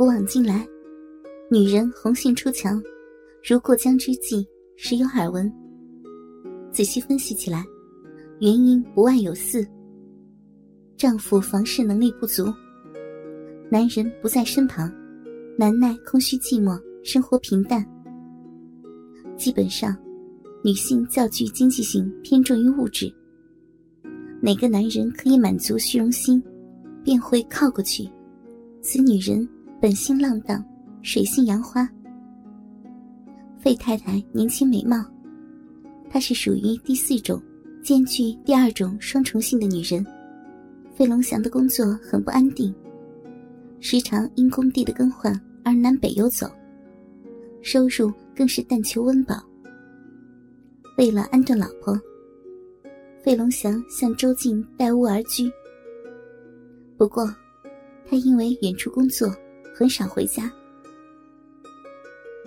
古往今来，女人红杏出墙，如过江之鲫，时有耳闻。仔细分析起来，原因不外有四：丈夫房事能力不足，男人不在身旁，难耐空虚寂寞，生活平淡。基本上，女性较具经济性，偏重于物质。哪个男人可以满足虚荣心，便会靠过去。此女人本性浪荡，水性杨花。费太太年轻美貌，她是属于第四种，兼具第二种双重性的女人。费龙祥的工作很不安定，时常因工地的更换而南北游走，收入更是但求温饱。为了安顿老婆。费龙祥向周静带屋而居。不过，他因为远处工作，很少回家。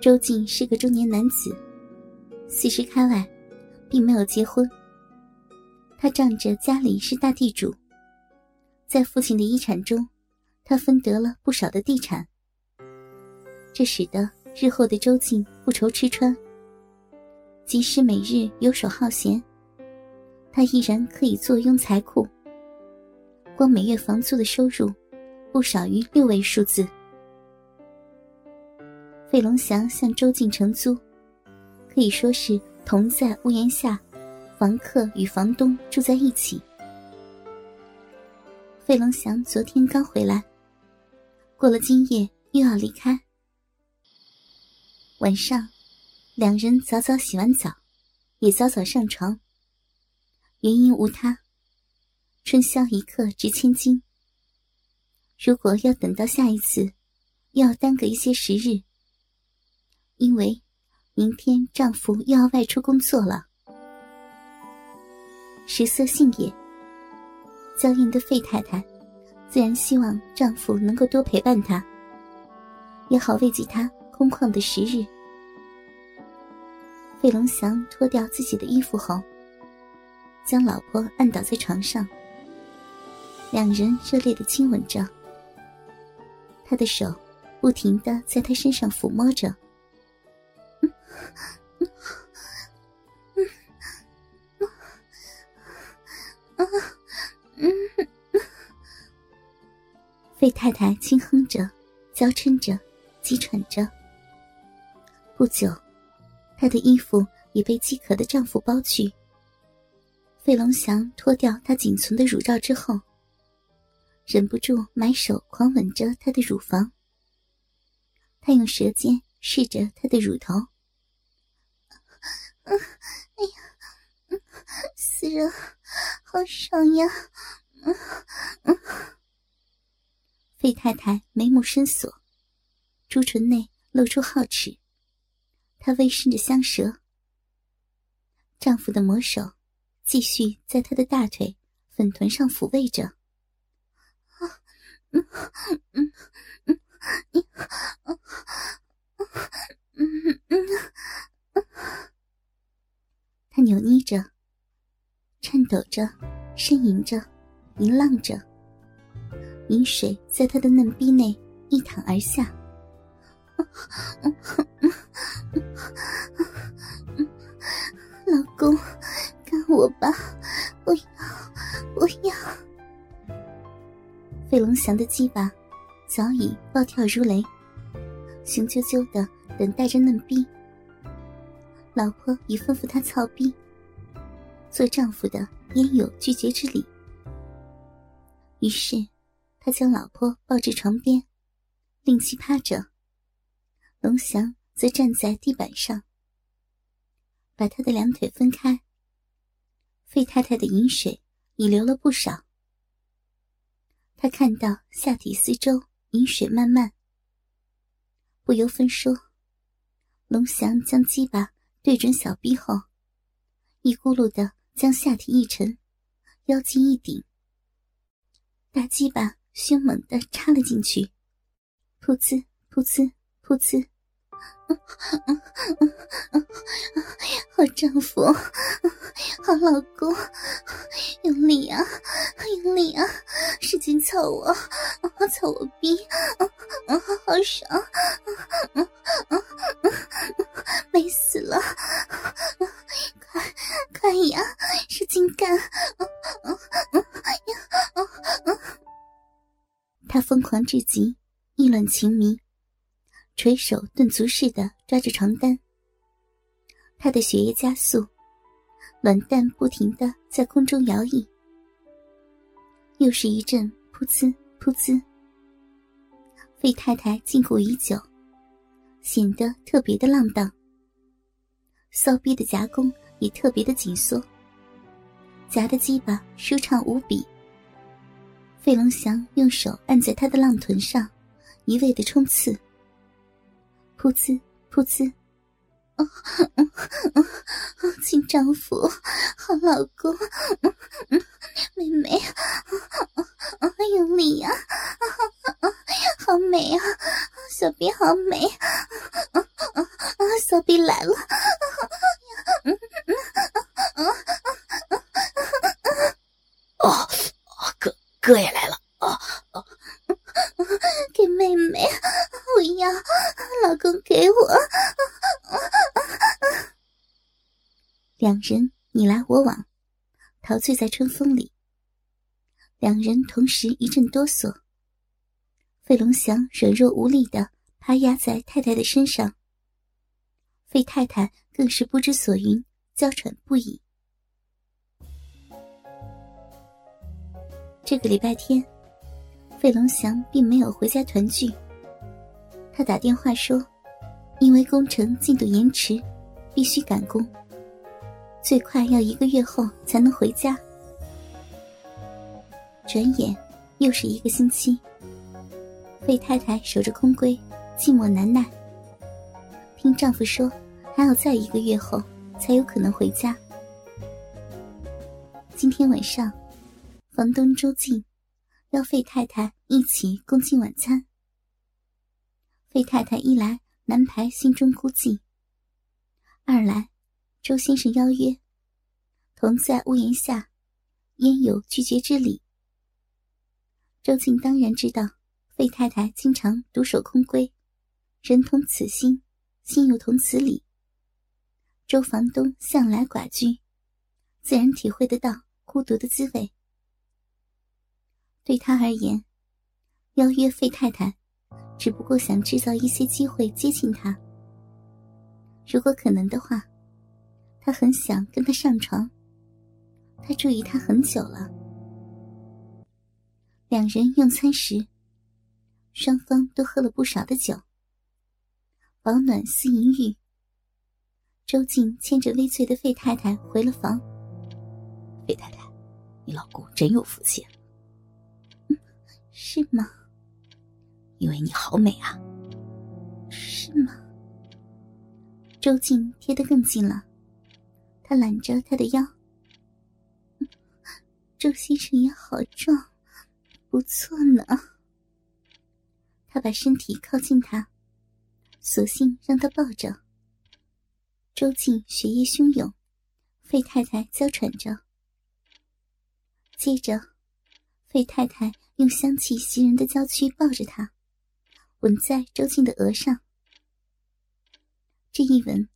周静是个中年男子，四十开外，并没有结婚。他仗着家里是大地主，在父亲的遗产中，他分得了不少的地产。这使得日后的周静不愁吃穿，即使每日游手好闲。他依然可以坐拥财库，光每月房租的收入不少于六位数字。费龙祥向周静承租，可以说是同在屋檐下，房客与房东住在一起。费龙祥昨天刚回来，过了今夜又要离开。晚上，两人早早洗完澡，也早早上床。原因无他，春宵一刻值千金。如果要等到下一次，又要耽搁一些时日。因为明天丈夫又要外出工作了。食色性也，娇艳的费太太自然希望丈夫能够多陪伴她，也好慰藉她空旷的时日。费龙祥脱掉自己的衣服后。将老婆按倒在床上，两人热烈的亲吻着。他的手不停的在他身上抚摸着。费太太轻哼着，娇嗔着，急喘着。不久，她的衣服已被饥渴的丈夫剥去。费龙祥脱掉她仅存的乳罩之后，忍不住埋手狂吻着她的乳房。他用舌尖试着她的乳头，嗯，哎呀，死人，好爽呀！嗯嗯。费太太眉目深锁，朱唇内露出皓齿，她微伸着香舌。丈夫的魔手。继续在她的大腿、粉臀上抚慰着。嗯嗯嗯嗯嗯嗯他扭捏着，颤抖着，呻吟着，吟浪着，饮水在他的嫩逼内一淌而下。老公。我吧，不要，不要！费龙翔的鸡巴早已暴跳如雷，雄赳赳的等待着嫩逼。老婆已吩咐他操逼，做丈夫的焉有拒绝之理？于是，他将老婆抱至床边，令其趴着，龙翔则站在地板上，把他的两腿分开。费太太的饮水已流了不少，他看到下体四周饮水漫漫，不由分说，龙翔将鸡巴对准小臂后，一咕噜的将下体一沉，腰肌一顶，大鸡巴凶猛的插了进去，噗呲噗呲噗呲，好丈夫，好老公，用力啊，用力啊，使劲操我，操我逼，好爽，美死了，快快呀，使劲干，他疯狂至极，意乱情迷。垂手顿足似的抓着床单，他的血液加速，卵蛋不停的在空中摇曳，又是一阵噗呲噗呲。费太太禁锢已久，显得特别的浪荡，骚逼的夹弓也特别的紧缩，夹的鸡巴舒畅无比。费龙祥用手按在他的浪臀上，一味的冲刺。噗呲，噗呲，亲丈夫，好老公，妹妹，用力呀，好美啊，小臂好美，小臂来了，哦，哥哥也来了。给我！两人你来我往，陶醉在春风里。两人同时一阵哆嗦。费龙祥软弱无力的趴压在太太的身上，费太太更是不知所云，娇喘不已。这个礼拜天，费龙祥并没有回家团聚。他打电话说。因为工程进度延迟，必须赶工。最快要一个月后才能回家。转眼又是一个星期，费太太守着空闺，寂寞难耐。听丈夫说，还要再一个月后才有可能回家。今天晚上，房东周静邀费太太一起共进晚餐。费太太一来。男排心中孤寂。二来，周先生邀约，同在屋檐下，焉有拒绝之理？周静当然知道，费太太经常独守空闺，人同此心，心又同此理。周房东向来寡居，自然体会得到孤独的滋味。对他而言，邀约费太太。只不过想制造一些机会接近他。如果可能的话，他很想跟他上床。他注意他很久了。两人用餐时，双方都喝了不少的酒。保暖思淫欲。周静牵着微醉的费太太回了房。费太太，你老公真有福气。是吗？因为你好美啊，是吗？周静贴得更近了，他揽着他的腰。周先生也好壮，不错呢。他把身体靠近他，索性让他抱着。周静血液汹涌，费太太娇喘着。接着，费太太用香气袭人的娇躯抱着他。吻在周静的额上，这一吻，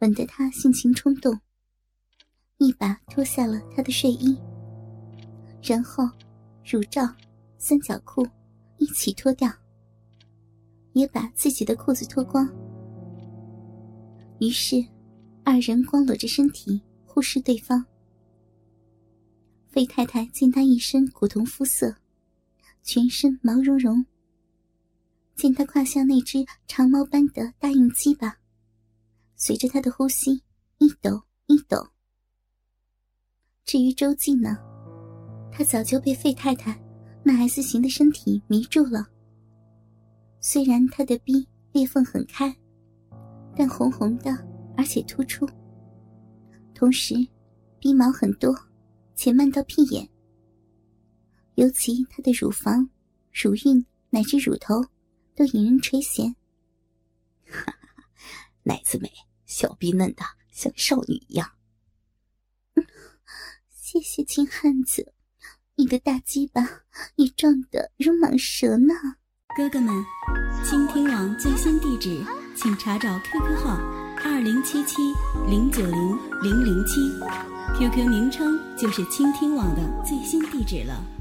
吻得他性情冲动，一把脱下了他的睡衣，然后乳罩、三角裤一起脱掉，也把自己的裤子脱光。于是，二人光裸着身体忽视对方。费太太见他一身古铜肤色，全身毛茸茸。见他胯下那只长毛般的大硬鸡巴，随着他的呼吸一抖一抖。至于周记呢，他早就被费太太那 S 型的身体迷住了。虽然他的逼裂缝很开，但红红的，而且突出。同时，逼毛很多，且漫到屁眼。尤其他的乳房、乳晕乃至乳头。都引人垂涎，哈哈奶子美，小逼嫩的像少女一样。谢谢金汉子，你的大鸡巴你撞得如蟒蛇呢。哥哥们，倾听网最新地址，请查找 QQ 号二零七七零九零零零七，QQ 名称就是倾听网的最新地址了。